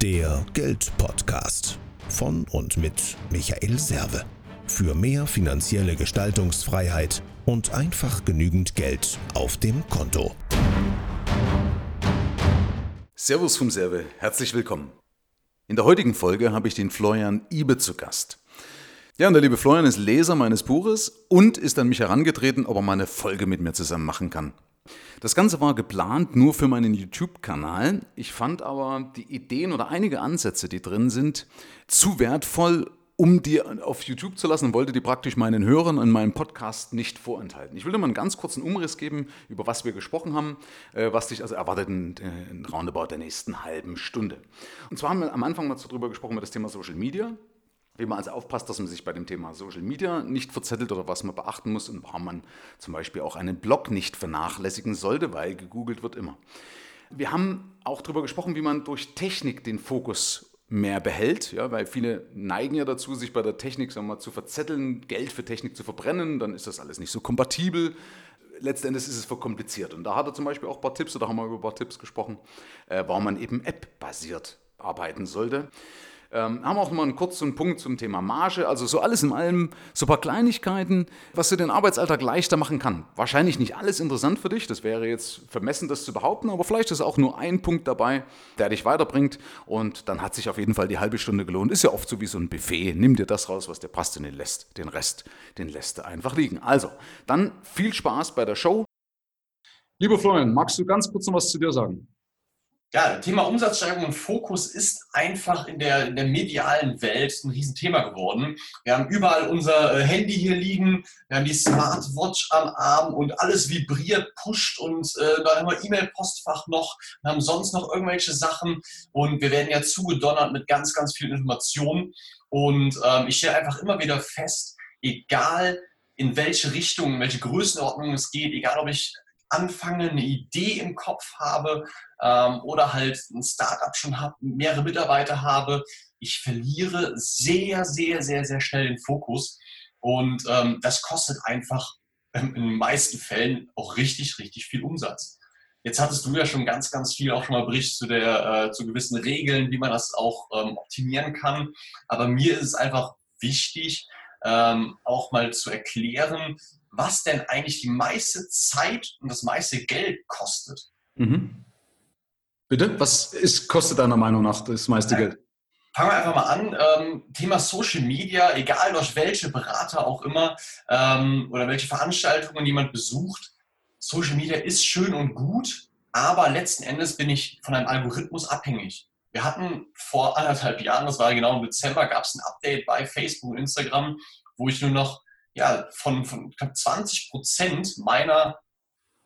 Der Geldpodcast von und mit Michael Serve. Für mehr finanzielle Gestaltungsfreiheit und einfach genügend Geld auf dem Konto. Servus vom Serve, herzlich willkommen. In der heutigen Folge habe ich den Florian Ibe zu Gast. Ja, und der liebe Florian ist Leser meines Buches und ist an mich herangetreten, ob er mal eine Folge mit mir zusammen machen kann. Das Ganze war geplant nur für meinen YouTube-Kanal. Ich fand aber die Ideen oder einige Ansätze, die drin sind, zu wertvoll, um die auf YouTube zu lassen und wollte die praktisch meinen Hörern in meinem Podcast nicht vorenthalten. Ich will dir mal einen ganz kurzen Umriss geben, über was wir gesprochen haben, äh, was dich also erwartet in, in Roundabout der nächsten halben Stunde. Und zwar haben wir am Anfang mal darüber gesprochen, über das Thema Social Media wie man also aufpasst, dass man sich bei dem Thema Social Media nicht verzettelt oder was man beachten muss und warum man zum Beispiel auch einen Blog nicht vernachlässigen sollte, weil gegoogelt wird immer. Wir haben auch darüber gesprochen, wie man durch Technik den Fokus mehr behält, ja, weil viele neigen ja dazu, sich bei der Technik sagen wir mal, zu verzetteln, Geld für Technik zu verbrennen, dann ist das alles nicht so kompatibel. Letztendlich ist es verkompliziert. Und da hat er zum Beispiel auch ein paar Tipps, oder haben wir über ein paar Tipps gesprochen, äh, warum man eben App-basiert arbeiten sollte. Ähm, haben auch mal einen kurzen Punkt zum Thema Marge. Also so alles in allem, so ein paar Kleinigkeiten, was dir den Arbeitsalltag leichter machen kann. Wahrscheinlich nicht alles interessant für dich, das wäre jetzt vermessen, das zu behaupten, aber vielleicht ist auch nur ein Punkt dabei, der dich weiterbringt und dann hat sich auf jeden Fall die halbe Stunde gelohnt. Ist ja oft so wie so ein Buffet. Nimm dir das raus, was dir passt und den lässt. Den Rest, den lässt du einfach liegen. Also, dann viel Spaß bei der Show. Lieber Florian, magst du ganz kurz noch was zu dir sagen? Ja, Thema Umsatzsteigerung und Fokus ist einfach in der, in der medialen Welt ein Riesenthema geworden. Wir haben überall unser äh, Handy hier liegen, wir haben die Smartwatch am Arm und alles vibriert, pusht und äh, dann haben wir E-Mail-Postfach noch, wir haben sonst noch irgendwelche Sachen und wir werden ja zugedonnert mit ganz, ganz vielen Informationen. Und ähm, ich stelle einfach immer wieder fest, egal in welche Richtung, in welche Größenordnung es geht, egal ob ich anfange, eine Idee im Kopf habe ähm, oder halt ein Startup schon habe, mehrere Mitarbeiter habe, ich verliere sehr, sehr, sehr, sehr schnell den Fokus. Und ähm, das kostet einfach ähm, in den meisten Fällen auch richtig, richtig viel Umsatz. Jetzt hattest du ja schon ganz, ganz viel auch schon mal Bericht zu, der, äh, zu gewissen Regeln, wie man das auch ähm, optimieren kann. Aber mir ist es einfach wichtig, ähm, auch mal zu erklären, was denn eigentlich die meiste Zeit und das meiste Geld kostet. Mhm. Bitte? Was ist, kostet deiner Meinung nach das meiste ja. Geld? Fangen wir einfach mal an. Ähm, Thema Social Media, egal durch welche Berater auch immer ähm, oder welche Veranstaltungen jemand besucht. Social Media ist schön und gut, aber letzten Endes bin ich von einem Algorithmus abhängig. Wir hatten vor anderthalb Jahren, das war genau im Dezember, gab es ein Update bei Facebook und Instagram, wo ich nur noch ja, von, von knapp 20 Prozent meiner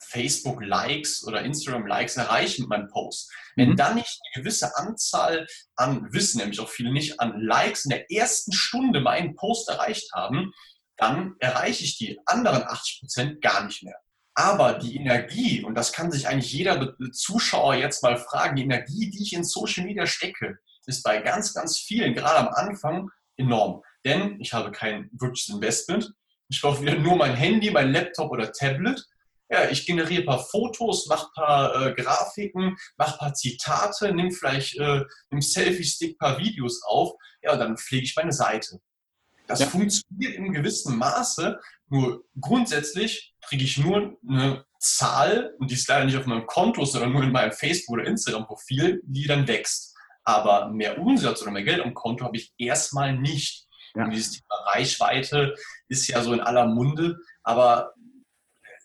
Facebook-Likes oder Instagram-Likes erreichen mit meinem Post. Wenn mhm. dann nicht eine gewisse Anzahl an, wissen nämlich auch viele nicht, an Likes in der ersten Stunde meinen Post erreicht haben, dann erreiche ich die anderen 80 Prozent gar nicht mehr. Aber die Energie, und das kann sich eigentlich jeder Zuschauer jetzt mal fragen, die Energie, die ich in Social Media stecke, ist bei ganz, ganz vielen, gerade am Anfang, enorm. Denn ich habe kein wirkliches Investment. Ich brauche wieder nur mein Handy, mein Laptop oder Tablet. Ja, ich generiere ein paar Fotos, mache ein paar äh, Grafiken, mache ein paar Zitate, nimm vielleicht äh, im Selfie-Stick ein paar Videos auf. Ja, und dann pflege ich meine Seite. Das ja. funktioniert in gewissem Maße, nur grundsätzlich kriege ich nur eine Zahl, und die ist leider nicht auf meinem Konto, sondern nur in meinem Facebook- oder Instagram-Profil, die dann wächst. Aber mehr Umsatz oder mehr Geld am Konto habe ich erstmal nicht. Ja. Und dieses Thema Reichweite ist ja so in aller Munde, aber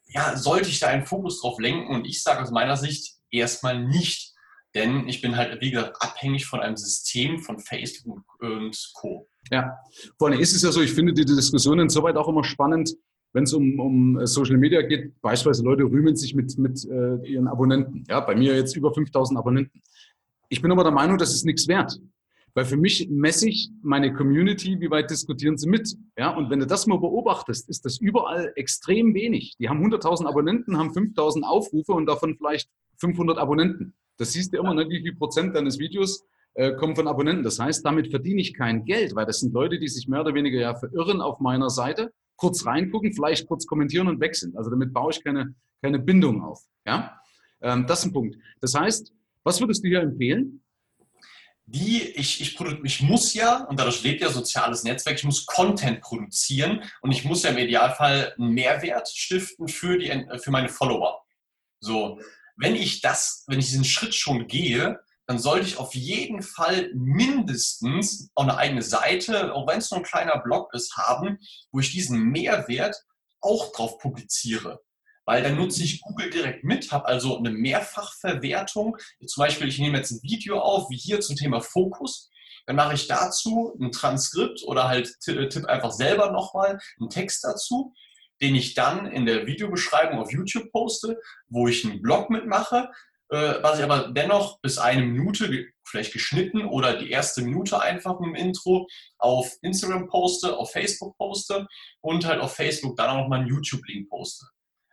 ja, sollte ich da einen Fokus drauf lenken? Und ich sage aus meiner Sicht erstmal nicht, denn ich bin halt, wie gesagt, abhängig von einem System von Facebook und Co. Ja, vor allem ist es ja so, ich finde die Diskussion insoweit auch immer spannend, wenn es um, um Social Media geht. Beispielsweise Leute rühmen sich mit, mit äh, ihren Abonnenten. Ja, bei mir jetzt über 5000 Abonnenten. Ich bin aber der Meinung, das ist nichts wert. Weil für mich messe ich meine Community, wie weit diskutieren sie mit. Ja, und wenn du das mal beobachtest, ist das überall extrem wenig. Die haben 100.000 Abonnenten, haben 5.000 Aufrufe und davon vielleicht 500 Abonnenten. Das siehst du immer, ne, wie viel Prozent deines Videos äh, kommen von Abonnenten. Das heißt, damit verdiene ich kein Geld, weil das sind Leute, die sich mehr oder weniger ja verirren auf meiner Seite, kurz reingucken, vielleicht kurz kommentieren und weg sind. Also damit baue ich keine, keine Bindung auf. Ja, ähm, das ist ein Punkt. Das heißt, was würdest du hier empfehlen? Die ich, ich, ich muss ja, und dadurch lebt ja soziales Netzwerk, ich muss Content produzieren und ich muss ja im Idealfall einen Mehrwert stiften für, die, für meine Follower. So, wenn ich das, wenn ich diesen Schritt schon gehe, dann sollte ich auf jeden Fall mindestens auch eine eigene Seite, auch wenn es nur ein kleiner Blog ist, haben, wo ich diesen Mehrwert auch drauf publiziere. Weil dann nutze ich Google direkt mit, habe also eine Mehrfachverwertung. Zum Beispiel, ich nehme jetzt ein Video auf, wie hier zum Thema Fokus. Dann mache ich dazu ein Transkript oder halt tippe einfach selber nochmal einen Text dazu, den ich dann in der Videobeschreibung auf YouTube poste, wo ich einen Blog mitmache, äh, was ich aber dennoch bis eine Minute, vielleicht geschnitten oder die erste Minute einfach im Intro auf Instagram poste, auf Facebook poste und halt auf Facebook dann auch nochmal einen YouTube-Link poste.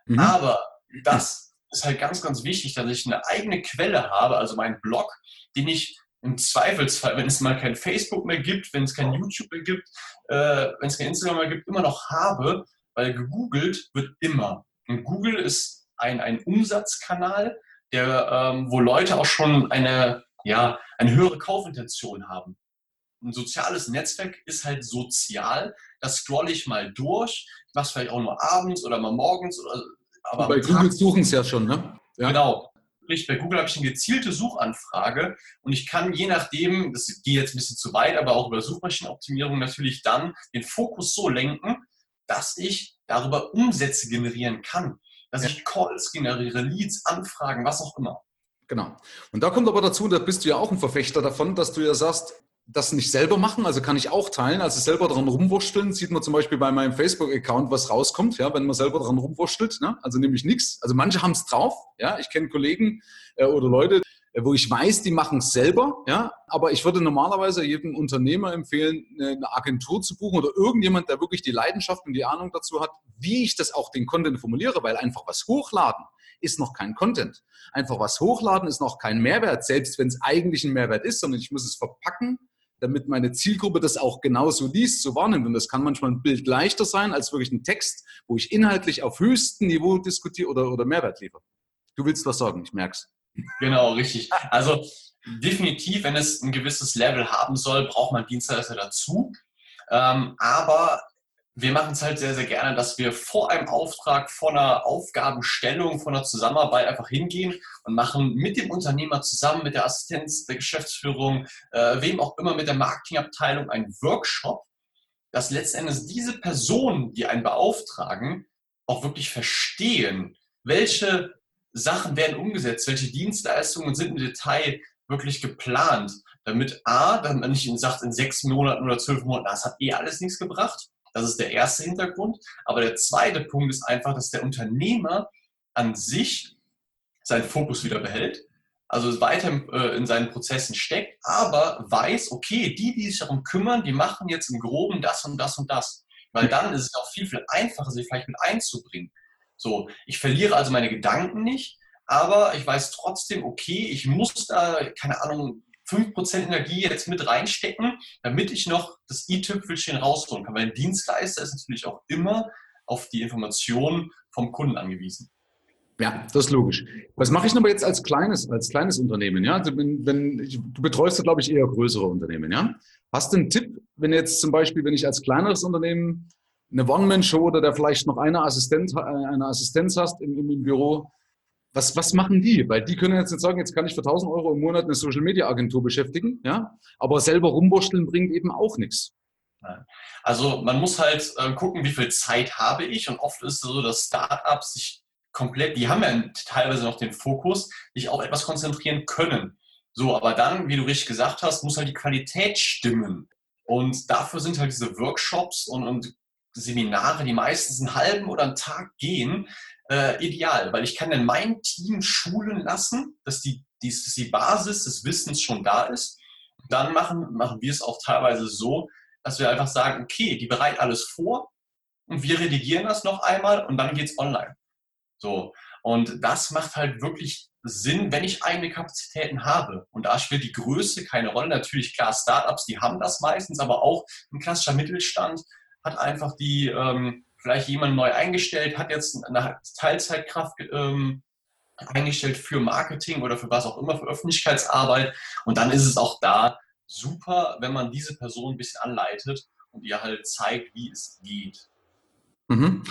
Mhm. Aber das ist halt ganz, ganz wichtig, dass ich eine eigene Quelle habe, also meinen Blog, den ich im Zweifelsfall, wenn es mal kein Facebook mehr gibt, wenn es kein YouTube mehr gibt, äh, wenn es kein Instagram mehr gibt, immer noch habe, weil gegoogelt wird immer. Und Google ist ein, ein Umsatzkanal, der, ähm, wo Leute auch schon eine, ja, eine höhere Kaufintention haben. Ein soziales Netzwerk ist halt sozial. Das scrolle ich mal durch. Es vielleicht auch nur abends oder mal morgens. Oder, aber bei Google suchen es ja schon, ne? Ja. Genau. Bei Google habe ich eine gezielte Suchanfrage und ich kann je nachdem, das geht jetzt ein bisschen zu weit, aber auch über Suchmaschinenoptimierung natürlich dann den Fokus so lenken, dass ich darüber Umsätze generieren kann dass ja. ich Calls generiere, Leads, Anfragen, was auch immer. Genau. Und da kommt aber dazu, da bist du ja auch ein Verfechter davon, dass du ja sagst, das nicht selber machen, also kann ich auch teilen, also selber dran rumwurschteln, sieht man zum Beispiel bei meinem Facebook-Account, was rauskommt, ja, wenn man selber dran rumwurschtelt, ne? also nämlich nichts. Also manche haben es drauf, ja, ich kenne Kollegen äh, oder Leute, äh, wo ich weiß, die machen es selber, ja, aber ich würde normalerweise jedem Unternehmer empfehlen, eine Agentur zu buchen oder irgendjemand, der wirklich die Leidenschaft und die Ahnung dazu hat, wie ich das auch den Content formuliere, weil einfach was hochladen ist noch kein Content. Einfach was hochladen ist noch kein Mehrwert, selbst wenn es eigentlich ein Mehrwert ist, sondern ich muss es verpacken, damit meine Zielgruppe das auch genauso liest, so wahrnimmt. Und das kann manchmal ein Bild leichter sein als wirklich ein Text, wo ich inhaltlich auf höchstem Niveau diskutiere oder, oder Mehrwert liefere. Du willst was sagen, ich merk's. Genau, richtig. Also definitiv, wenn es ein gewisses Level haben soll, braucht man Dienstleister dazu. Ähm, aber wir machen es halt sehr, sehr gerne, dass wir vor einem Auftrag, vor einer Aufgabenstellung, vor einer Zusammenarbeit einfach hingehen und machen mit dem Unternehmer zusammen, mit der Assistenz der Geschäftsführung, äh, wem auch immer mit der Marketingabteilung einen Workshop, dass letztendlich diese Personen, die einen beauftragen, auch wirklich verstehen, welche Sachen werden umgesetzt, welche Dienstleistungen sind im Detail wirklich geplant, damit A, dann man nicht sagt, in sechs Monaten oder zwölf Monaten, das hat eh alles nichts gebracht. Das ist der erste Hintergrund. Aber der zweite Punkt ist einfach, dass der Unternehmer an sich seinen Fokus wieder behält, also weiter äh, in seinen Prozessen steckt, aber weiß, okay, die, die sich darum kümmern, die machen jetzt im Groben das und das und das. Weil dann ist es auch viel, viel einfacher, sich vielleicht mit einzubringen. So, ich verliere also meine Gedanken nicht, aber ich weiß trotzdem, okay, ich muss da, keine Ahnung, 5% Energie jetzt mit reinstecken, damit ich noch das i-Tüpfelchen rausholen kann. Weil ein Dienstleister ist natürlich auch immer auf die Informationen vom Kunden angewiesen. Ja, das ist logisch. Was mache ich aber jetzt als kleines, als kleines Unternehmen? Ja, also wenn, wenn du betreust, glaube ich, eher größere Unternehmen. Ja, hast du einen Tipp, wenn jetzt zum Beispiel, wenn ich als kleineres Unternehmen eine One-Man-Show oder der vielleicht noch eine, Assistent, äh, eine Assistenz hast im, im, Büro, was, was machen die? Weil die können jetzt nicht sagen, jetzt kann ich für 1000 Euro im Monat eine Social-Media-Agentur beschäftigen, ja, aber selber rumwurschteln bringt eben auch nichts. Also man muss halt äh, gucken, wie viel Zeit habe ich und oft ist es so, dass Startups sich komplett, die haben ja teilweise noch den Fokus, sich auf etwas konzentrieren können. So, aber dann, wie du richtig gesagt hast, muss halt die Qualität stimmen. Und dafür sind halt diese Workshops und, und Seminare, die meistens einen halben oder einen Tag gehen, äh, ideal, weil ich kann dann mein Team schulen lassen, dass die, die, dass die Basis des Wissens schon da ist. Dann machen, machen wir es auch teilweise so, dass wir einfach sagen, okay, die bereiten alles vor und wir redigieren das noch einmal und dann geht es online. So. Und das macht halt wirklich Sinn, wenn ich eigene Kapazitäten habe. Und da spielt die Größe keine Rolle. Natürlich, klar, Startups, die haben das meistens, aber auch ein klassischer Mittelstand hat einfach die, ähm, vielleicht jemand neu eingestellt, hat jetzt eine Teilzeitkraft ähm, eingestellt für Marketing oder für was auch immer, für Öffentlichkeitsarbeit. Und dann ist es auch da super, wenn man diese Person ein bisschen anleitet und ihr halt zeigt, wie es geht. Mhm.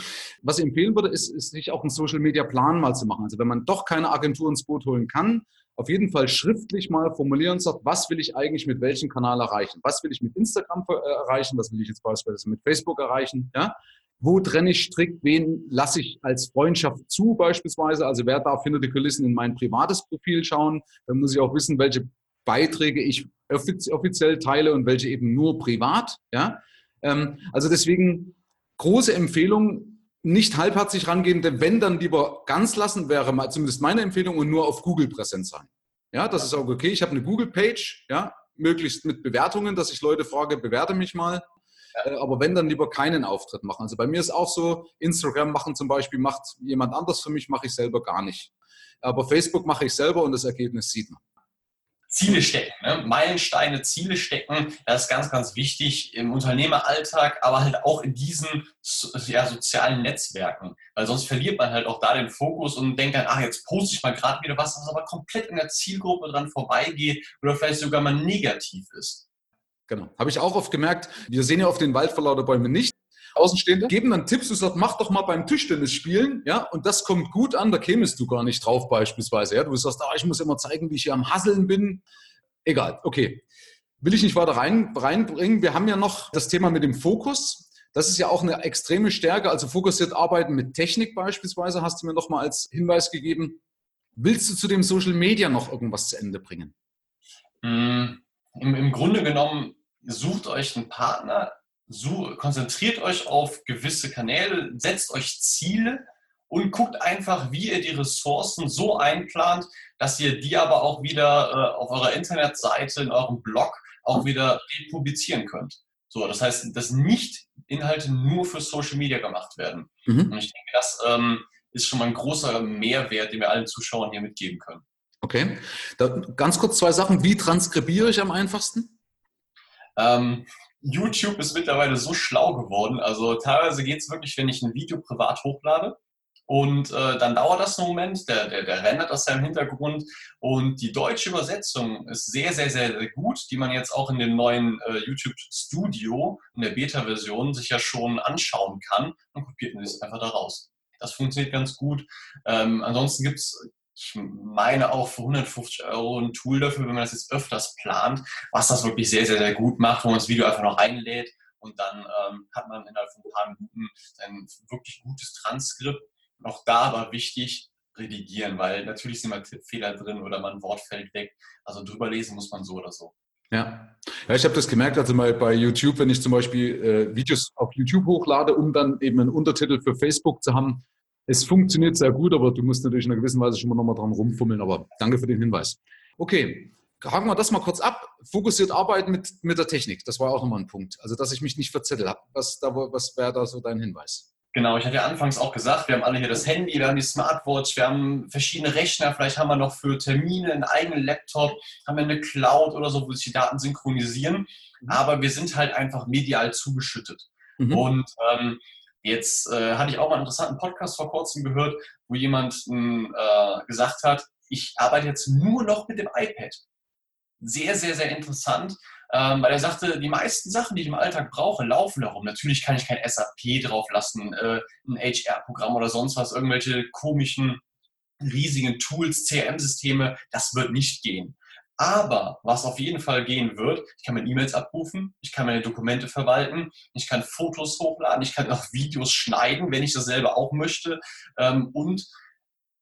Was ich empfehlen würde, ist, ist, sich auch einen Social Media Plan mal zu machen. Also wenn man doch keine Agentur ins Boot holen kann, auf jeden Fall schriftlich mal formulieren und sagt, was will ich eigentlich mit welchem Kanal erreichen? Was will ich mit Instagram äh, erreichen? Was will ich jetzt beispielsweise mit Facebook erreichen? Ja? Wo trenne ich strikt? Wen lasse ich als Freundschaft zu beispielsweise? Also wer darf hinter die Kulissen in mein privates Profil schauen? Dann muss ich auch wissen, welche Beiträge ich offiziell teile und welche eben nur privat. Ja? Ähm, also deswegen große Empfehlung, nicht halbherzig rangehen, denn wenn dann lieber ganz lassen, wäre zumindest meine Empfehlung und nur auf Google präsent sein. Ja, das ist auch okay. Ich habe eine Google-Page, ja, möglichst mit Bewertungen, dass ich Leute frage, bewerte mich mal. Äh, aber wenn, dann lieber keinen Auftritt machen. Also bei mir ist auch so, Instagram machen zum Beispiel, macht jemand anders für mich, mache ich selber gar nicht. Aber Facebook mache ich selber und das Ergebnis sieht man. Ziele stecken, ne? Meilensteine, Ziele stecken, das ist ganz, ganz wichtig im Unternehmeralltag, aber halt auch in diesen ja, sozialen Netzwerken, weil sonst verliert man halt auch da den Fokus und denkt dann, ach, jetzt poste ich mal gerade wieder was, was aber komplett in der Zielgruppe dran vorbeigeht oder vielleicht sogar mal negativ ist. Genau, habe ich auch oft gemerkt, wir sehen ja auf den Wald vor lauter Bäumen nicht. Außenstehende geben dann Tipps, du sagst, mach doch mal beim Tischtennis spielen, ja, und das kommt gut an, da kämest du gar nicht drauf beispielsweise, ja. Du sagst, ah, ich muss immer zeigen, wie ich hier am Hasseln bin. Egal, okay. Will ich nicht weiter rein, reinbringen. Wir haben ja noch das Thema mit dem Fokus. Das ist ja auch eine extreme Stärke, also fokussiert arbeiten mit Technik beispielsweise, hast du mir noch mal als Hinweis gegeben. Willst du zu dem Social Media noch irgendwas zu Ende bringen? Mm, Im, im Grunde genommen, sucht euch einen Partner, so, konzentriert euch auf gewisse Kanäle, setzt euch Ziele und guckt einfach, wie ihr die Ressourcen so einplant, dass ihr die aber auch wieder äh, auf eurer Internetseite, in eurem Blog auch wieder publizieren könnt. So, das heißt, dass nicht Inhalte nur für Social Media gemacht werden. Mhm. Und ich denke, das ähm, ist schon mal ein großer Mehrwert, den wir allen Zuschauern hier mitgeben können. Okay. Da, ganz kurz zwei Sachen. Wie transkribiere ich am einfachsten? Ähm, YouTube ist mittlerweile so schlau geworden. Also teilweise geht es wirklich, wenn ich ein Video privat hochlade. Und äh, dann dauert das einen Moment, der, der, der rendert das ja im Hintergrund. Und die deutsche Übersetzung ist sehr, sehr, sehr, sehr gut, die man jetzt auch in dem neuen äh, YouTube Studio, in der Beta-Version, sich ja schon anschauen kann. und kopiert man das einfach da raus. Das funktioniert ganz gut. Ähm, ansonsten gibt es ich meine auch für 150 Euro ein Tool dafür, wenn man das jetzt öfters plant, was das wirklich sehr, sehr, sehr gut macht, wo man das Video einfach noch einlädt und dann ähm, hat man innerhalb von ein paar Minuten ein wirklich gutes Transkript. Auch da aber wichtig, redigieren, weil natürlich sind mal Tippfehler drin oder mal ein Wort fällt weg. Also drüber lesen muss man so oder so. Ja, ja ich habe das gemerkt, also mal bei YouTube, wenn ich zum Beispiel äh, Videos auf YouTube hochlade, um dann eben einen Untertitel für Facebook zu haben, es funktioniert sehr gut, aber du musst natürlich in einer gewissen Weise schon mal nochmal dran rumfummeln. Aber danke für den Hinweis. Okay, haken wir das mal kurz ab. Fokussiert arbeiten mit, mit der Technik. Das war auch nochmal ein Punkt. Also, dass ich mich nicht verzettel habe. Was, was wäre da so dein Hinweis? Genau, ich hatte ja anfangs auch gesagt, wir haben alle hier das Handy, wir haben die Smartwatch, wir haben verschiedene Rechner, vielleicht haben wir noch für Termine einen eigenen Laptop, haben wir eine Cloud oder so, wo sich die Daten synchronisieren. Mhm. Aber wir sind halt einfach medial zugeschüttet. Mhm. Und ähm, Jetzt äh, hatte ich auch mal einen interessanten Podcast vor kurzem gehört, wo jemand äh, gesagt hat, ich arbeite jetzt nur noch mit dem iPad. Sehr, sehr, sehr interessant, ähm, weil er sagte, die meisten Sachen, die ich im Alltag brauche, laufen darum. Natürlich kann ich kein SAP drauf lassen, äh, ein HR-Programm oder sonst was, irgendwelche komischen, riesigen Tools, CRM-Systeme, das wird nicht gehen. Aber was auf jeden Fall gehen wird, ich kann meine E-Mails abrufen, ich kann meine Dokumente verwalten, ich kann Fotos hochladen, ich kann auch Videos schneiden, wenn ich das selber auch möchte. Ähm, und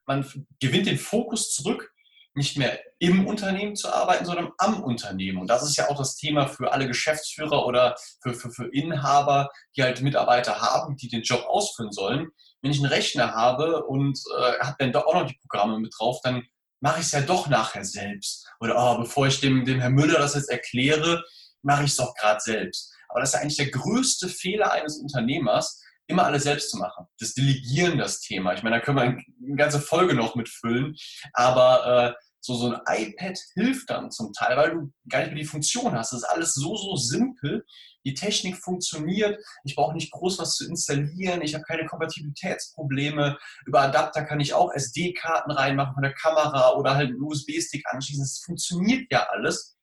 man gewinnt den Fokus zurück, nicht mehr im Unternehmen zu arbeiten, sondern am Unternehmen. Und das ist ja auch das Thema für alle Geschäftsführer oder für, für, für Inhaber, die halt Mitarbeiter haben, die den Job ausführen sollen. Wenn ich einen Rechner habe und äh, habe dann doch auch noch die Programme mit drauf, dann mache ich es ja doch nachher selbst. Oder oh, bevor ich dem, dem Herrn Müller das jetzt erkläre, mache ich es doch gerade selbst. Aber das ist ja eigentlich der größte Fehler eines Unternehmers, immer alles selbst zu machen. Das Delegieren, das Thema. Ich meine, da können wir eine ganze Folge noch mitfüllen. Aber äh, so, so ein iPad hilft dann zum Teil, weil du gar nicht mehr die Funktion hast. Das ist alles so, so simpel. Die Technik funktioniert. Ich brauche nicht groß was zu installieren. Ich habe keine Kompatibilitätsprobleme. Über Adapter kann ich auch SD-Karten reinmachen von der Kamera oder halt einen USB-Stick anschließen. Es funktioniert ja alles.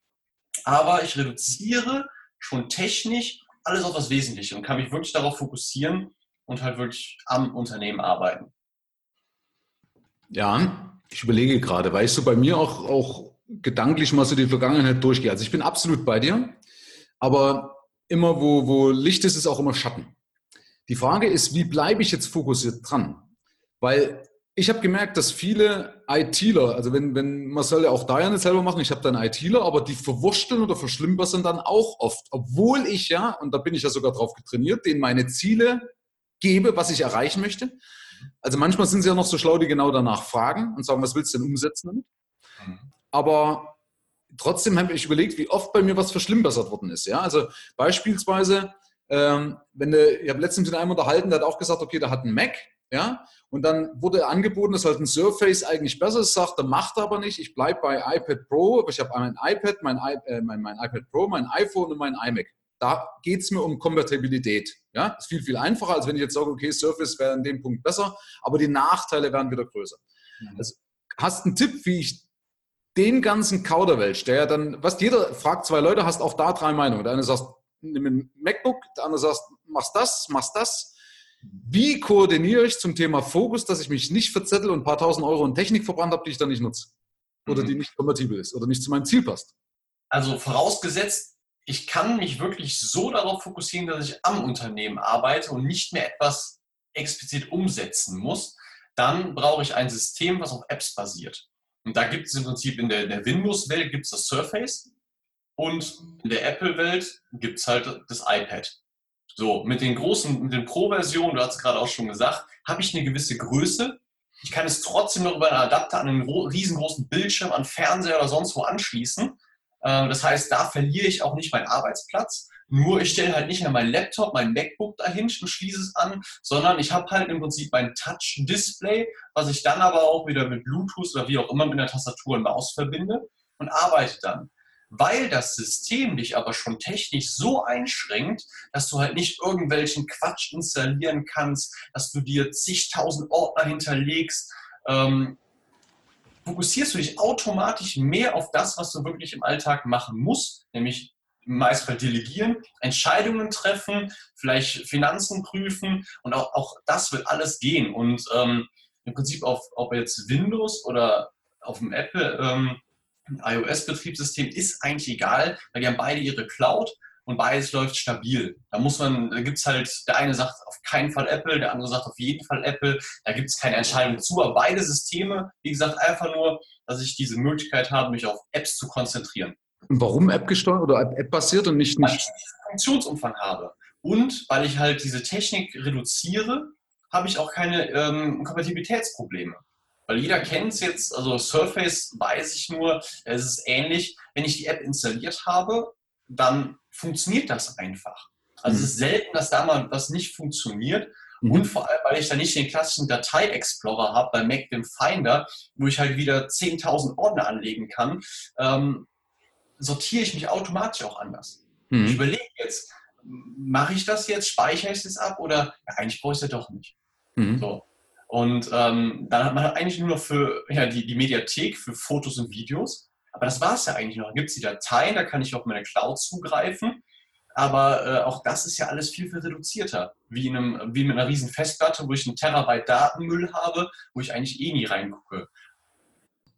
aber ich reduziere schon technisch alles auf das Wesentliche und kann mich wirklich darauf fokussieren und halt wirklich am Unternehmen arbeiten. Ja, ich überlege gerade, weil ich so bei mir auch, auch gedanklich mal so die Vergangenheit durchgehe. Also ich bin absolut bei dir, aber immer wo, wo Licht ist, ist auch immer Schatten. Die Frage ist, wie bleibe ich jetzt fokussiert dran? Weil ich habe gemerkt, dass viele ITler, also wenn, wenn man soll ja auch da ja nicht selber machen, ich habe dann ITler, aber die verwurschteln oder verschlimmbessern dann auch oft, obwohl ich ja, und da bin ich ja sogar drauf getrainiert, denen meine Ziele gebe, was ich erreichen möchte. Also manchmal sind sie ja noch so schlau, die genau danach fragen und sagen, was willst du denn umsetzen damit? Mhm. Aber trotzdem habe ich überlegt, wie oft bei mir was verschlimmbessert worden ist. Ja, also beispielsweise, ähm, wenn du, ich habe letztens mit einem unterhalten, der hat auch gesagt, okay, der hat einen Mac, ja, und dann wurde angeboten, dass halt ein Surface eigentlich besser ist, sagt er, macht er aber nicht, ich bleibe bei iPad Pro, aber ich habe mein iPad, mein, äh, mein, mein iPad Pro, mein iPhone und mein iMac. Da geht es mir um Kompatibilität. Ja, ist viel, viel einfacher, als wenn ich jetzt sage, okay, Surface wäre in dem Punkt besser, aber die Nachteile werden wieder größer. Mhm. Also, hast einen Tipp, wie ich den ganzen Kauderwelsch, der ja dann, was jeder fragt, zwei Leute, hast auch da drei Meinungen. Der eine sagt, nimm ein MacBook, der andere sagt, machst das, machst das. Wie koordiniere ich zum Thema Fokus, dass ich mich nicht verzettel und ein paar tausend Euro in Technik verbrannt habe, die ich dann nicht nutze? Oder mhm. die nicht kompatibel ist oder nicht zu meinem Ziel passt? Also vorausgesetzt, ich kann mich wirklich so darauf fokussieren, dass ich am Unternehmen arbeite und nicht mehr etwas explizit umsetzen muss, dann brauche ich ein System, was auf Apps basiert. Und da gibt es im Prinzip in der, der Windows-Welt gibt es das Surface und in der Apple-Welt gibt es halt das iPad. So, mit den großen, mit den Pro-Versionen, du hast es gerade auch schon gesagt, habe ich eine gewisse Größe. Ich kann es trotzdem noch über einen Adapter an einen riesengroßen Bildschirm, an Fernseher oder sonst wo anschließen. Ähm, das heißt, da verliere ich auch nicht meinen Arbeitsplatz. Nur ich stelle halt nicht mehr meinen Laptop, mein MacBook dahin und schließe es an, sondern ich habe halt im Prinzip mein Touch-Display, was ich dann aber auch wieder mit Bluetooth oder wie auch immer mit der Tastatur und Maus verbinde und arbeite dann. Weil das System dich aber schon technisch so einschränkt, dass du halt nicht irgendwelchen Quatsch installieren kannst, dass du dir zigtausend Ordner hinterlegst, ähm, fokussierst du dich automatisch mehr auf das, was du wirklich im Alltag machen musst, nämlich im meisten Fall delegieren, Entscheidungen treffen, vielleicht Finanzen prüfen und auch, auch das wird alles gehen. Und ähm, im Prinzip, auf, ob jetzt Windows oder auf dem Apple ähm, iOS-Betriebssystem ist eigentlich egal, weil die haben beide ihre Cloud und beides läuft stabil. Da muss man, da gibt es halt, der eine sagt auf keinen Fall Apple, der andere sagt auf jeden Fall Apple, da gibt es keine Entscheidung zu, aber beide Systeme, wie gesagt, einfach nur, dass ich diese Möglichkeit habe, mich auf Apps zu konzentrieren. Und warum App gesteuert oder App basiert und nicht nicht? Weil ich diesen Funktionsumfang habe. Und weil ich halt diese Technik reduziere, habe ich auch keine ähm, Kompatibilitätsprobleme. Weil jeder kennt es jetzt, also Surface weiß ich nur, es ist ähnlich. Wenn ich die App installiert habe, dann funktioniert das einfach. Also mhm. es ist selten, dass da mal was nicht funktioniert. Mhm. Und vor allem, weil ich da nicht den klassischen Datei-Explorer habe bei Mac, dem Finder, wo ich halt wieder 10.000 Ordner anlegen kann, ähm, sortiere ich mich automatisch auch anders. Mhm. Ich überlege jetzt, mache ich das jetzt, speichere ich das ab oder ja, eigentlich brauche ich es ja doch nicht. Mhm. So. Und ähm, dann hat man halt eigentlich nur noch für ja, die, die Mediathek für Fotos und Videos. Aber das war es ja eigentlich noch. Da gibt es die Dateien, da kann ich auf meine Cloud zugreifen. Aber äh, auch das ist ja alles viel, viel reduzierter. Wie, in einem, wie mit einer riesen Festplatte, wo ich einen Terabyte Datenmüll habe, wo ich eigentlich eh nie reingucke.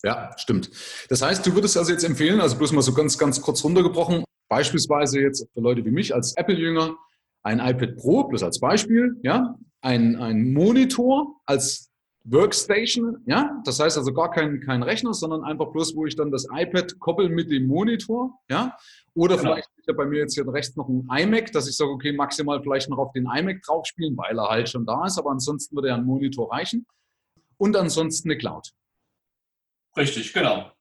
Ja, stimmt. Das heißt, du würdest also jetzt empfehlen, also bloß mal so ganz, ganz kurz runtergebrochen, beispielsweise jetzt für Leute wie mich als Apple-Jünger, ein iPad Pro, bloß als Beispiel, ja, ein, ein Monitor als Workstation, ja, das heißt also gar kein, kein Rechner, sondern einfach bloß, wo ich dann das iPad koppel mit dem Monitor, ja, oder genau. vielleicht ist ja bei mir jetzt hier rechts noch ein iMac, dass ich sage, okay, maximal vielleicht noch auf den iMac drauf spielen, weil er halt schon da ist, aber ansonsten würde ja ein Monitor reichen und ansonsten eine Cloud. Richtig, genau.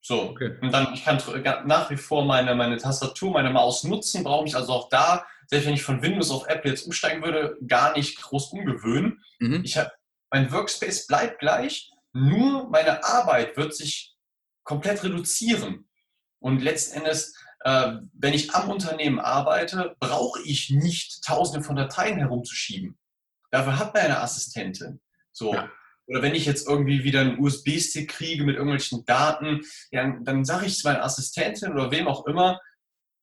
So. Okay. Und dann, ich kann nach wie vor meine, meine Tastatur, meine Maus nutzen, brauche mich also auch da, selbst wenn ich von Windows auf Apple jetzt umsteigen würde, gar nicht groß umgewöhnen. Mhm. Ich habe, mein Workspace bleibt gleich, nur meine Arbeit wird sich komplett reduzieren. Und letzten Endes, äh, wenn ich am Unternehmen arbeite, brauche ich nicht tausende von Dateien herumzuschieben. Dafür hat man eine Assistentin. So. Ja. Oder wenn ich jetzt irgendwie wieder einen USB-Stick kriege mit irgendwelchen Daten, ja, dann sage ich zu meiner Assistentin oder wem auch immer,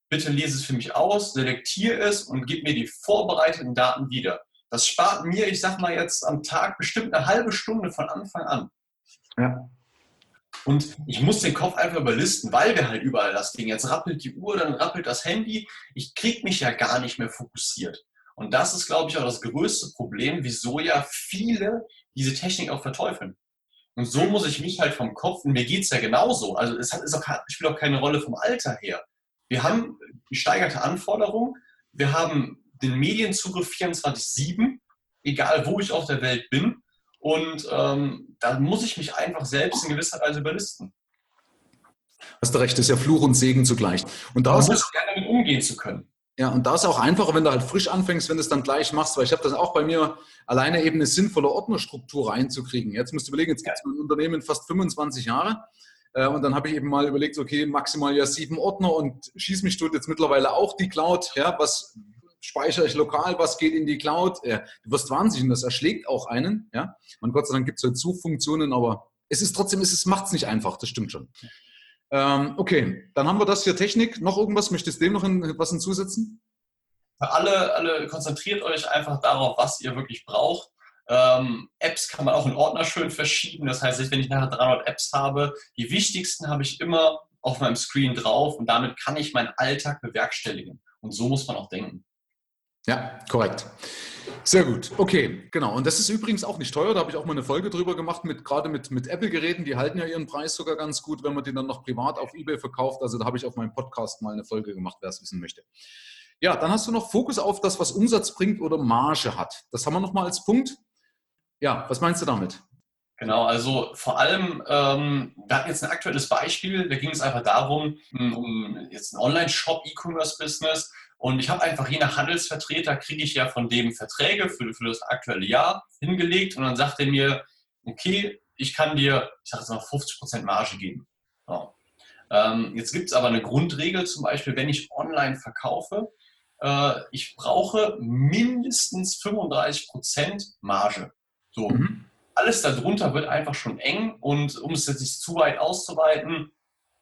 bitte lese es für mich aus, selektiere es und gib mir die vorbereiteten Daten wieder. Das spart mir, ich sag mal jetzt am Tag bestimmt eine halbe Stunde von Anfang an. Ja. Und ich muss den Kopf einfach überlisten, weil wir halt überall das Ding. Jetzt rappelt die Uhr, dann rappelt das Handy. Ich kriege mich ja gar nicht mehr fokussiert. Und das ist, glaube ich, auch das größte Problem, wieso ja viele diese Technik auch verteufeln. Und so muss ich mich halt vom Kopf, und mir geht es ja genauso, also es hat, ist auch, spielt auch keine Rolle vom Alter her. Wir haben gesteigerte Anforderungen, wir haben den Medienzugriff 24-7, egal wo ich auf der Welt bin. Und ähm, da muss ich mich einfach selbst in gewisser Weise überlisten. Hast du recht, das ist ja Fluch und Segen zugleich. Und da muss es gerne damit umgehen zu können. Ja, und da ist auch einfacher, wenn du halt frisch anfängst, wenn du es dann gleich machst, weil ich habe das auch bei mir alleine eben eine sinnvolle Ordnerstruktur reinzukriegen. Jetzt musst du überlegen, jetzt gibt es mein Unternehmen fast 25 Jahre. Äh, und dann habe ich eben mal überlegt, okay, maximal ja sieben Ordner und schieß mich tut jetzt mittlerweile auch die Cloud. Ja, was speichere ich lokal, was geht in die Cloud. Ja, du wirst wahnsinnig und das erschlägt auch einen. Ja, und Gott sei Dank gibt es halt Suchfunktionen, aber es ist trotzdem, es macht es nicht einfach, das stimmt schon. Ähm, okay, dann haben wir das hier Technik. Noch irgendwas? Möchtest du dem noch in, was hinzusetzen? Für alle, alle konzentriert euch einfach darauf, was ihr wirklich braucht. Ähm, Apps kann man auch in Ordner schön verschieben. Das heißt, wenn ich nachher 300 Apps habe, die wichtigsten habe ich immer auf meinem Screen drauf und damit kann ich meinen Alltag bewerkstelligen. Und so muss man auch denken. Ja, korrekt. Sehr gut. Okay, genau. Und das ist übrigens auch nicht teuer. Da habe ich auch mal eine Folge drüber gemacht, mit, gerade mit, mit Apple-Geräten. Die halten ja ihren Preis sogar ganz gut, wenn man die dann noch privat auf Ebay verkauft. Also da habe ich auf meinem Podcast mal eine Folge gemacht, wer es wissen möchte. Ja, dann hast du noch Fokus auf das, was Umsatz bringt oder Marge hat. Das haben wir nochmal als Punkt. Ja, was meinst du damit? Genau, also vor allem, ähm, wir hatten jetzt ein aktuelles Beispiel, da ging es einfach darum, um jetzt ein Online-Shop, E-Commerce-Business, und ich habe einfach je nach Handelsvertreter, kriege ich ja von dem Verträge für, für das aktuelle Jahr hingelegt und dann sagt er mir, okay, ich kann dir, ich sage jetzt mal 50% Marge geben. So. Ähm, jetzt gibt es aber eine Grundregel, zum Beispiel, wenn ich online verkaufe, äh, ich brauche mindestens 35% Marge. So. Mhm. Alles darunter wird einfach schon eng und um es jetzt nicht zu weit auszuweiten,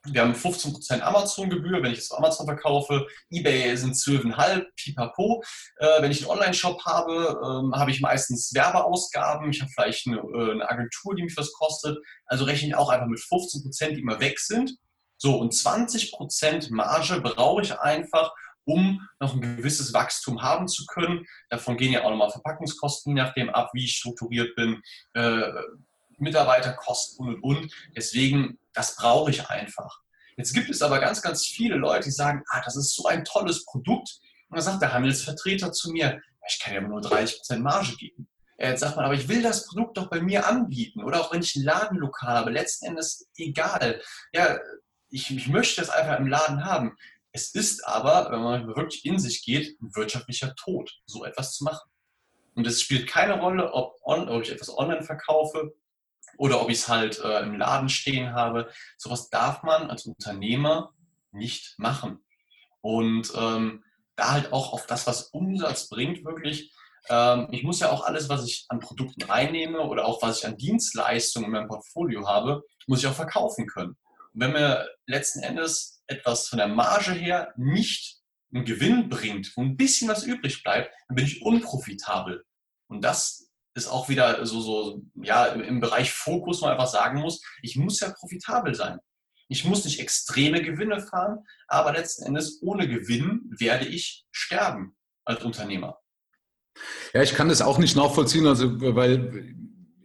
wir haben 15% Amazon-Gebühr, wenn ich es auf Amazon verkaufe. eBay sind 12,5, pipapo. Äh, wenn ich einen Online-Shop habe, ähm, habe ich meistens Werbeausgaben. Ich habe vielleicht eine, äh, eine, Agentur, die mich was kostet. Also rechne ich auch einfach mit 15%, die immer weg sind. So, und 20% Marge brauche ich einfach, um noch ein gewisses Wachstum haben zu können. Davon gehen ja auch nochmal Verpackungskosten, je nachdem ab, wie ich strukturiert bin, äh, Mitarbeiterkosten und, und, und. Deswegen, das brauche ich einfach. Jetzt gibt es aber ganz, ganz viele Leute, die sagen, ah, das ist so ein tolles Produkt. Und dann sagt der Handelsvertreter zu mir, ich kann ja nur 30% Marge geben. Jetzt sagt man, aber ich will das Produkt doch bei mir anbieten. Oder auch wenn ich ein Ladenlokal habe, letzten Endes egal. Ja, ich, ich möchte das einfach im Laden haben. Es ist aber, wenn man wirklich in sich geht, ein wirtschaftlicher Tod, so etwas zu machen. Und es spielt keine Rolle, ob, on, ob ich etwas online verkaufe oder ob ich es halt äh, im Laden stehen habe. Sowas darf man als Unternehmer nicht machen. Und ähm, da halt auch auf das, was Umsatz bringt, wirklich. Ähm, ich muss ja auch alles, was ich an Produkten reinnehme oder auch was ich an Dienstleistungen in meinem Portfolio habe, muss ich auch verkaufen können. Und wenn mir letzten Endes etwas von der Marge her nicht einen Gewinn bringt, wo ein bisschen was übrig bleibt, dann bin ich unprofitabel. Und das ist auch wieder so, so ja, im Bereich Fokus, man einfach sagen muss, ich muss ja profitabel sein. Ich muss nicht extreme Gewinne fahren, aber letzten Endes ohne Gewinn werde ich sterben als Unternehmer. Ja, ich kann das auch nicht nachvollziehen, also weil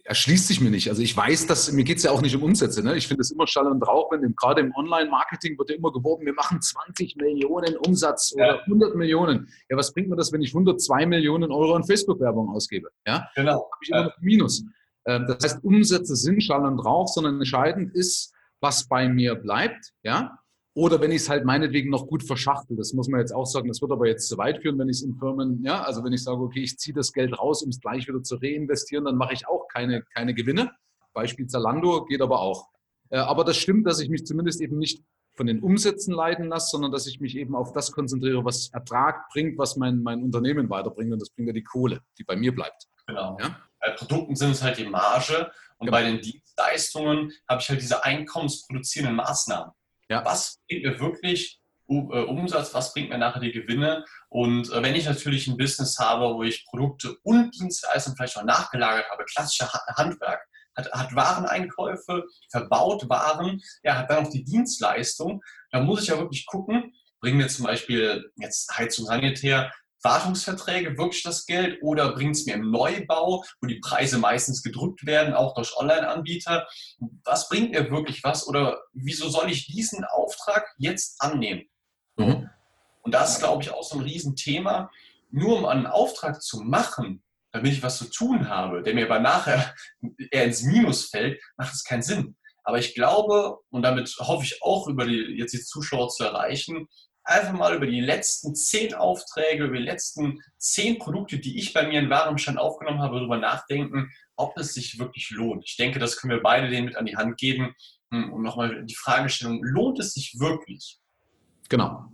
erschließt sich mir nicht. Also ich weiß, dass mir geht es ja auch nicht um Umsätze. Ne? Ich finde es immer Schall und Rauch, wenn gerade im Online-Marketing wird ja immer geworben, wir machen 20 Millionen Umsatz oder ja. 100 Millionen. Ja, was bringt mir das, wenn ich 102 Millionen Euro an Facebook-Werbung ausgebe? Ja, genau. habe ich immer noch Minus. Ähm, das heißt, Umsätze sind Schall und Rauch, sondern entscheidend ist, was bei mir bleibt. Ja, oder wenn ich es halt meinetwegen noch gut verschachtel, das muss man jetzt auch sagen, das wird aber jetzt zu weit führen, wenn ich es in Firmen, ja, also wenn ich sage, okay, ich ziehe das Geld raus, um es gleich wieder zu reinvestieren, dann mache ich auch keine, keine Gewinne. Beispiel Zalando geht aber auch. Äh, aber das stimmt, dass ich mich zumindest eben nicht von den Umsätzen leiden lasse, sondern dass ich mich eben auf das konzentriere, was Ertrag bringt, was mein, mein Unternehmen weiterbringt. Und das bringt ja die Kohle, die bei mir bleibt. Genau. Ja? Bei Produkten sind es halt die Marge und genau. bei den Dienstleistungen habe ich halt diese einkommensproduzierenden Maßnahmen. Ja. Was bringt mir wirklich Umsatz, was bringt mir nachher die Gewinne. Und äh, wenn ich natürlich ein Business habe, wo ich Produkte und Dienstleistungen vielleicht noch nachgelagert habe, klassischer Handwerk, hat, hat Wareneinkäufe, verbaut Waren, ja, hat dann noch die Dienstleistung, da muss ich ja wirklich gucken, bringen mir zum Beispiel jetzt Heizung Sanitär Wartungsverträge wirklich das Geld oder bringt es mir im Neubau, wo die Preise meistens gedrückt werden, auch durch Online-Anbieter? Was bringt mir wirklich was oder wieso soll ich diesen Auftrag jetzt annehmen? Mhm. Und das ist, glaube ich, auch so ein Riesenthema. Nur um einen Auftrag zu machen, damit ich was zu tun habe, der mir aber nachher eher ins Minus fällt, macht es keinen Sinn. Aber ich glaube, und damit hoffe ich auch über die, jetzt die Zuschauer zu erreichen, einfach mal über die letzten zehn Aufträge, über die letzten zehn Produkte, die ich bei mir in Warenbestand aufgenommen habe, darüber nachdenken, ob es sich wirklich lohnt. Ich denke, das können wir beide denen mit an die Hand geben. Hm, und nochmal die Fragestellung, lohnt es sich wirklich? Genau.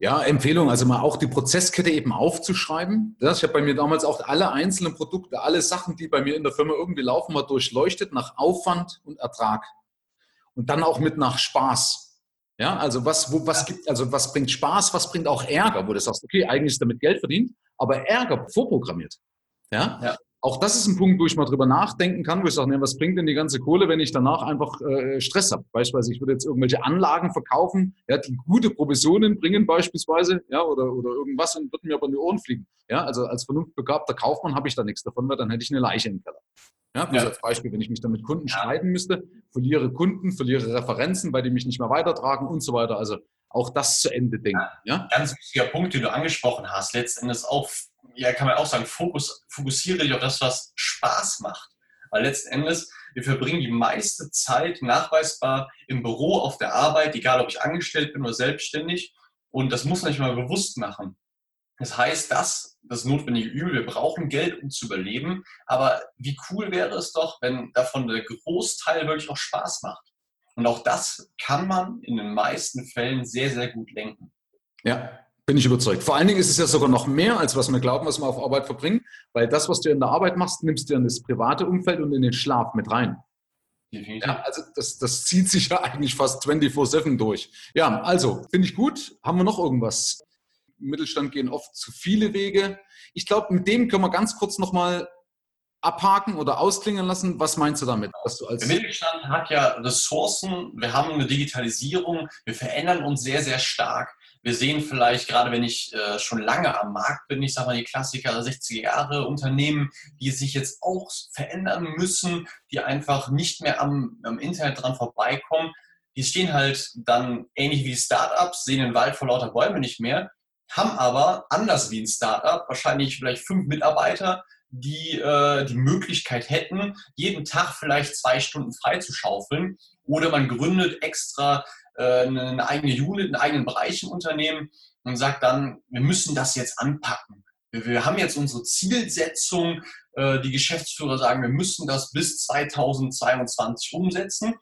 Ja, Empfehlung, also mal auch die Prozesskette eben aufzuschreiben. ich habe bei mir damals auch alle einzelnen Produkte, alle Sachen, die bei mir in der Firma irgendwie laufen, mal durchleuchtet nach Aufwand und Ertrag. Und dann auch mit nach Spaß. Ja, also was, wo, was gibt, also was bringt Spaß, was bringt auch Ärger, wo du sagst, okay, eigentlich ist damit Geld verdient, aber Ärger vorprogrammiert. Ja? ja. Auch das ist ein Punkt, wo ich mal drüber nachdenken kann, wo ich sage, nee, was bringt denn die ganze Kohle, wenn ich danach einfach äh, Stress habe? Beispielsweise, ich würde jetzt irgendwelche Anlagen verkaufen, ja, die gute Provisionen bringen beispielsweise, ja, oder, oder irgendwas und würden mir aber in die Ohren fliegen. Ja, also als vernunftbegabter Kaufmann habe ich da nichts davon, weil dann hätte ich eine Leiche im Keller. Ja, ja. als Beispiel, wenn ich mich dann mit Kunden ja. streiten müsste, verliere Kunden, verliere Referenzen, weil die mich nicht mehr weitertragen und so weiter. Also auch das zu Ende denken. Ja, Ganz wichtiger Punkt, den du angesprochen hast. Letztendlich auch, ja, kann man auch sagen, Fokus, fokussiere dich auf das, was Spaß macht. Weil letzten Endes, wir verbringen die meiste Zeit nachweisbar im Büro, auf der Arbeit, egal ob ich angestellt bin oder selbstständig. Und das muss man nicht mal bewusst machen. Das heißt, das, das notwendige Übel, wir brauchen Geld, um zu überleben. Aber wie cool wäre es doch, wenn davon der Großteil wirklich auch Spaß macht. Und auch das kann man in den meisten Fällen sehr, sehr gut lenken. Ja, bin ich überzeugt. Vor allen Dingen ist es ja sogar noch mehr, als was wir glauben, was wir auf Arbeit verbringen, weil das, was du in der Arbeit machst, nimmst du in das private Umfeld und in den Schlaf mit rein. Ja, also das, das zieht sich ja eigentlich fast 24-7 durch. Ja, also, finde ich gut. Haben wir noch irgendwas? Mittelstand gehen oft zu viele Wege. Ich glaube, mit dem können wir ganz kurz nochmal abhaken oder ausklingen lassen. Was meinst du damit? Du Der Mittelstand hat ja Ressourcen, wir haben eine Digitalisierung, wir verändern uns sehr, sehr stark. Wir sehen vielleicht, gerade wenn ich äh, schon lange am Markt bin, ich sage mal die Klassiker 60er Jahre Unternehmen, die sich jetzt auch verändern müssen, die einfach nicht mehr am, am Internet dran vorbeikommen. Die stehen halt dann ähnlich wie Startups, sehen den Wald vor lauter Bäumen nicht mehr haben aber, anders wie ein Startup, wahrscheinlich vielleicht fünf Mitarbeiter, die äh, die Möglichkeit hätten, jeden Tag vielleicht zwei Stunden freizuschaufeln. Oder man gründet extra äh, eine eigene Unit, einen eigenen Bereich im Unternehmen und sagt dann, wir müssen das jetzt anpacken. Wir, wir haben jetzt unsere Zielsetzung. Äh, die Geschäftsführer sagen, wir müssen das bis 2022 umsetzen.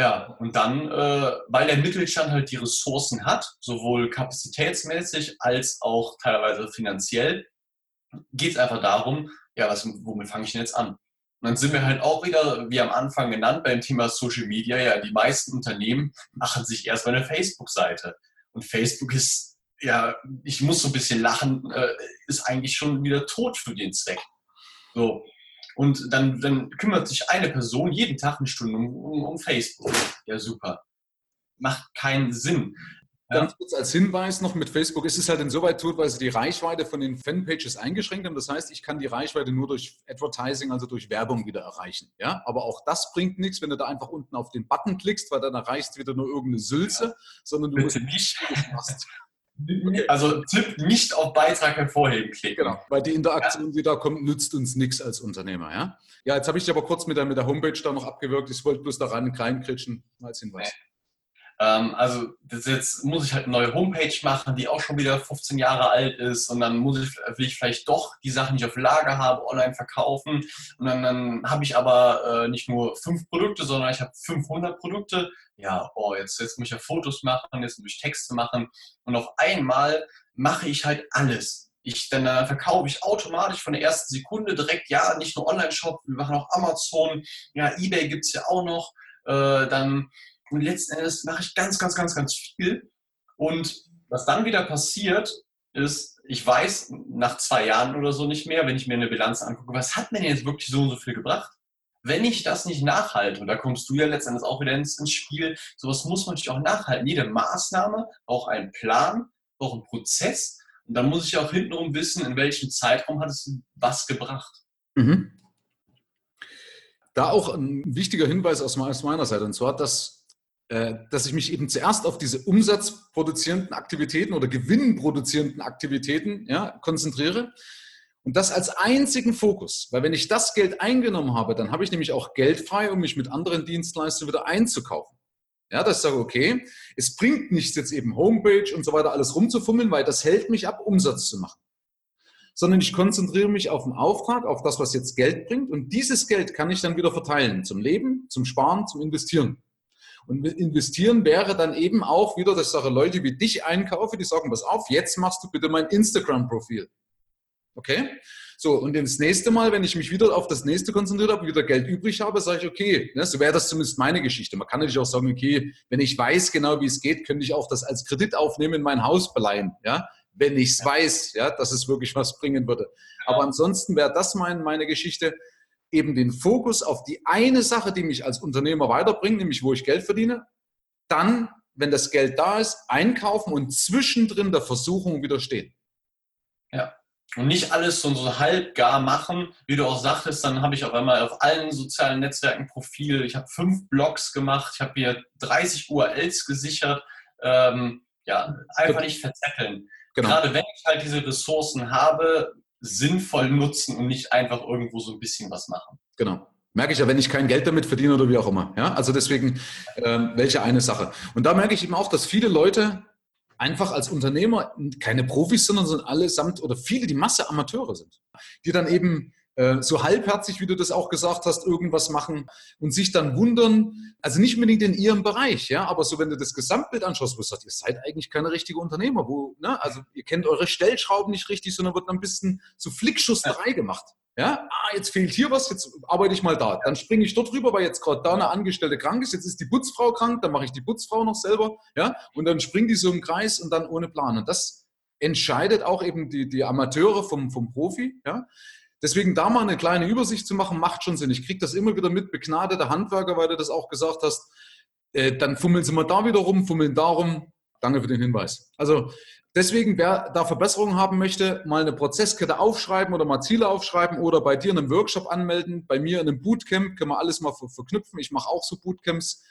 Ja, und dann, äh, weil der Mittelstand halt die Ressourcen hat, sowohl kapazitätsmäßig als auch teilweise finanziell, geht es einfach darum, ja, was, womit fange ich denn jetzt an? Und dann sind wir halt auch wieder, wie am Anfang genannt, beim Thema Social Media, ja, die meisten Unternehmen machen sich erstmal eine Facebook-Seite. Und Facebook ist, ja, ich muss so ein bisschen lachen, äh, ist eigentlich schon wieder tot für den Zweck. So, und dann, dann kümmert sich eine Person jeden Tag eine Stunde um, um, um Facebook. Ja, super. Macht keinen Sinn. Ganz kurz als Hinweis noch mit Facebook ist es halt insoweit tot, weil sie die Reichweite von den Fanpages eingeschränkt haben. Das heißt, ich kann die Reichweite nur durch Advertising, also durch Werbung wieder erreichen. Ja, aber auch das bringt nichts, wenn du da einfach unten auf den Button klickst, weil dann erreichst du wieder nur irgendeine Sülze, ja. sondern du Bitte musst nicht. Okay. Also Tipp, nicht auf Beitrag hervorheben klicken. Genau, weil die Interaktion, ja. die da kommt, nützt uns nichts als Unternehmer. Ja, ja jetzt habe ich dich aber kurz mit der, mit der Homepage da noch abgewirkt. Ich wollte bloß da rein reinkritschen als Hinweis. Nee. Ähm, also jetzt muss ich halt eine neue Homepage machen, die auch schon wieder 15 Jahre alt ist und dann muss ich, will ich vielleicht doch die Sachen, die ich auf Lager habe, online verkaufen und dann, dann habe ich aber äh, nicht nur fünf Produkte, sondern ich habe 500 Produkte. Ja, oh, jetzt, jetzt muss ich ja Fotos machen, jetzt muss ich Texte machen und auf einmal mache ich halt alles. Ich, dann, dann verkaufe ich automatisch von der ersten Sekunde direkt, ja, nicht nur Online-Shop, wir machen auch Amazon, ja, Ebay gibt es ja auch noch. Äh, dann und letzten Endes mache ich ganz, ganz, ganz, ganz viel. Und was dann wieder passiert, ist, ich weiß nach zwei Jahren oder so nicht mehr, wenn ich mir eine Bilanz angucke, was hat mir denn jetzt wirklich so und so viel gebracht? Wenn ich das nicht nachhalte, und da kommst du ja letztendlich auch wieder ins, ins Spiel, sowas muss man natürlich auch nachhalten. Jede Maßnahme braucht einen Plan, braucht einen Prozess. Und dann muss ich auch hintenrum wissen, in welchem Zeitraum hat es was gebracht. Mhm. Da auch ein wichtiger Hinweis aus meiner Seite, und zwar, dass, dass ich mich eben zuerst auf diese umsatzproduzierenden Aktivitäten oder gewinnproduzierenden Aktivitäten ja, konzentriere und das als einzigen Fokus, weil wenn ich das Geld eingenommen habe, dann habe ich nämlich auch Geld frei, um mich mit anderen Dienstleistungen wieder einzukaufen. Ja, dass ich sage, okay, es bringt nichts jetzt eben Homepage und so weiter alles rumzufummeln, weil das hält mich ab, Umsatz zu machen. Sondern ich konzentriere mich auf den Auftrag, auf das, was jetzt Geld bringt und dieses Geld kann ich dann wieder verteilen zum Leben, zum Sparen, zum Investieren. Und investieren wäre dann eben auch wieder, dass ich sage, Leute wie dich einkaufe, die sagen, pass auf, jetzt machst du bitte mein Instagram-Profil. Okay? So, und das nächste Mal, wenn ich mich wieder auf das nächste konzentriert habe, wieder Geld übrig habe, sage ich, okay, ne, so wäre das zumindest meine Geschichte. Man kann natürlich auch sagen, okay, wenn ich weiß genau, wie es geht, könnte ich auch das als Kredit aufnehmen, in mein Haus beleihen, ja, wenn ich es weiß, ja, dass es wirklich was bringen würde. Aber ansonsten wäre das mein, meine Geschichte, eben den Fokus auf die eine Sache, die mich als Unternehmer weiterbringt, nämlich wo ich Geld verdiene, dann, wenn das Geld da ist, einkaufen und zwischendrin der Versuchung widerstehen. Ja. Und nicht alles so, so halbgar machen, wie du auch sagtest, dann habe ich auf einmal auf allen sozialen Netzwerken Profil, ich habe fünf Blogs gemacht, ich habe hier 30 URLs gesichert. Ähm, ja, einfach nicht verzetteln. Genau. Gerade wenn ich halt diese Ressourcen habe, sinnvoll nutzen und nicht einfach irgendwo so ein bisschen was machen. Genau. Merke ich ja, wenn ich kein Geld damit verdiene oder wie auch immer. Ja, also deswegen, ähm, welche eine Sache. Und da merke ich eben auch, dass viele Leute einfach als Unternehmer keine Profis, sondern sind allesamt oder viele, die Masse Amateure sind, die dann eben so halbherzig, wie du das auch gesagt hast, irgendwas machen und sich dann wundern, also nicht unbedingt in ihrem Bereich, ja, aber so, wenn du das Gesamtbild anschaust, wo du sagst, ihr seid eigentlich keine richtige Unternehmer, wo, ne, also ihr kennt eure Stellschrauben nicht richtig, sondern wird ein bisschen so Flickschusterei gemacht. Ja, ah, jetzt fehlt hier was, jetzt arbeite ich mal da. Dann springe ich dort rüber, weil jetzt gerade da eine Angestellte krank ist. Jetzt ist die Putzfrau krank, dann mache ich die Putzfrau noch selber. Ja, und dann springt die so im Kreis und dann ohne Plan. Und das entscheidet auch eben die, die Amateure vom, vom Profi. Ja, Deswegen da mal eine kleine Übersicht zu machen, macht schon Sinn. Ich kriege das immer wieder mit, begnadete Handwerker, weil du das auch gesagt hast. Äh, dann fummeln sie mal da wieder rum, fummeln darum. Danke für den Hinweis. Also Deswegen, wer da Verbesserungen haben möchte, mal eine Prozesskette aufschreiben oder mal Ziele aufschreiben oder bei dir in einem Workshop anmelden. Bei mir in einem Bootcamp können wir alles mal verknüpfen. Ich mache auch so Bootcamps,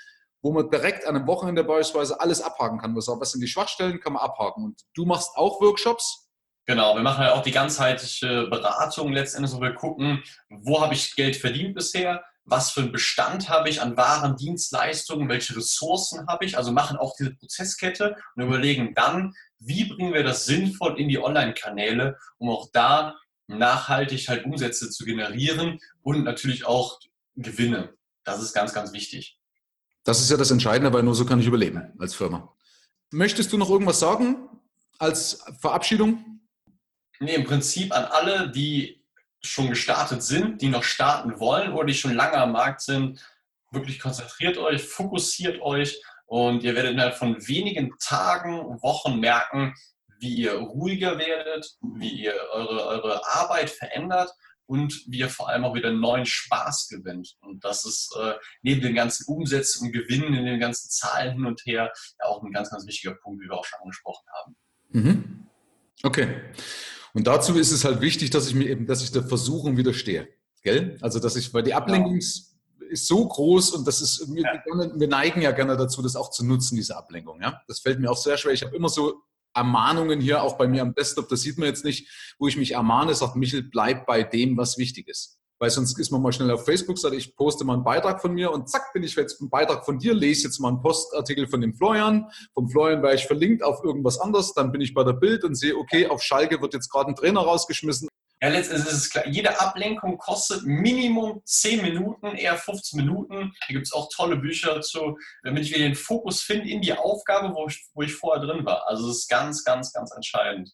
wo man direkt an einem Wochenende beispielsweise alles abhaken kann. Was sind die Schwachstellen, kann man abhaken. Und du machst auch Workshops? Genau, wir machen ja auch die ganzheitliche Beratung letztendlich, wo wir gucken, wo habe ich Geld verdient bisher, was für einen Bestand habe ich an Waren, Dienstleistungen, welche Ressourcen habe ich, also machen auch diese Prozesskette und überlegen dann, wie bringen wir das sinnvoll in die Online-Kanäle, um auch da nachhaltig halt Umsätze zu generieren und natürlich auch Gewinne. Das ist ganz, ganz wichtig. Das ist ja das Entscheidende, weil nur so kann ich überleben als Firma. Möchtest du noch irgendwas sagen als Verabschiedung? Nee, im Prinzip an alle, die schon gestartet sind, die noch starten wollen oder die schon lange am Markt sind, wirklich konzentriert euch, fokussiert euch und ihr werdet innerhalb von wenigen Tagen, Wochen merken, wie ihr ruhiger werdet, wie ihr eure, eure Arbeit verändert und wie ihr vor allem auch wieder neuen Spaß gewinnt. Und das ist äh, neben den ganzen Umsätzen und Gewinnen in den ganzen Zahlen hin und her ja auch ein ganz, ganz wichtiger Punkt, wie wir auch schon angesprochen haben. Mhm. Okay. Und dazu ist es halt wichtig, dass ich mir eben, dass ich der Versuchung widerstehe. Gell? Also dass ich, weil die Ablenkungs, ist so groß und das ist, wir, wir, neigen ja gerne dazu, das auch zu nutzen, diese Ablenkung. Ja? Das fällt mir auch sehr schwer. Ich habe immer so Ermahnungen hier, auch bei mir am Desktop, das sieht man jetzt nicht, wo ich mich ermahne, sagt Michel, bleib bei dem, was wichtig ist. Weil sonst ist man mal schnell auf Facebook, sagt, ich poste mal einen Beitrag von mir und zack, bin ich jetzt einen Beitrag von dir, lese jetzt mal einen Postartikel von dem Florian. Vom Florian wäre ich verlinkt auf irgendwas anderes, dann bin ich bei der Bild und sehe, okay, auf Schalke wird jetzt gerade ein Trainer rausgeschmissen. Ja, letztendlich ist es klar, jede Ablenkung kostet Minimum 10 Minuten, eher 15 Minuten. Da gibt es auch tolle Bücher dazu, damit ich wieder den Fokus finde in die Aufgabe, wo ich, wo ich vorher drin war. Also es ist ganz, ganz, ganz entscheidend.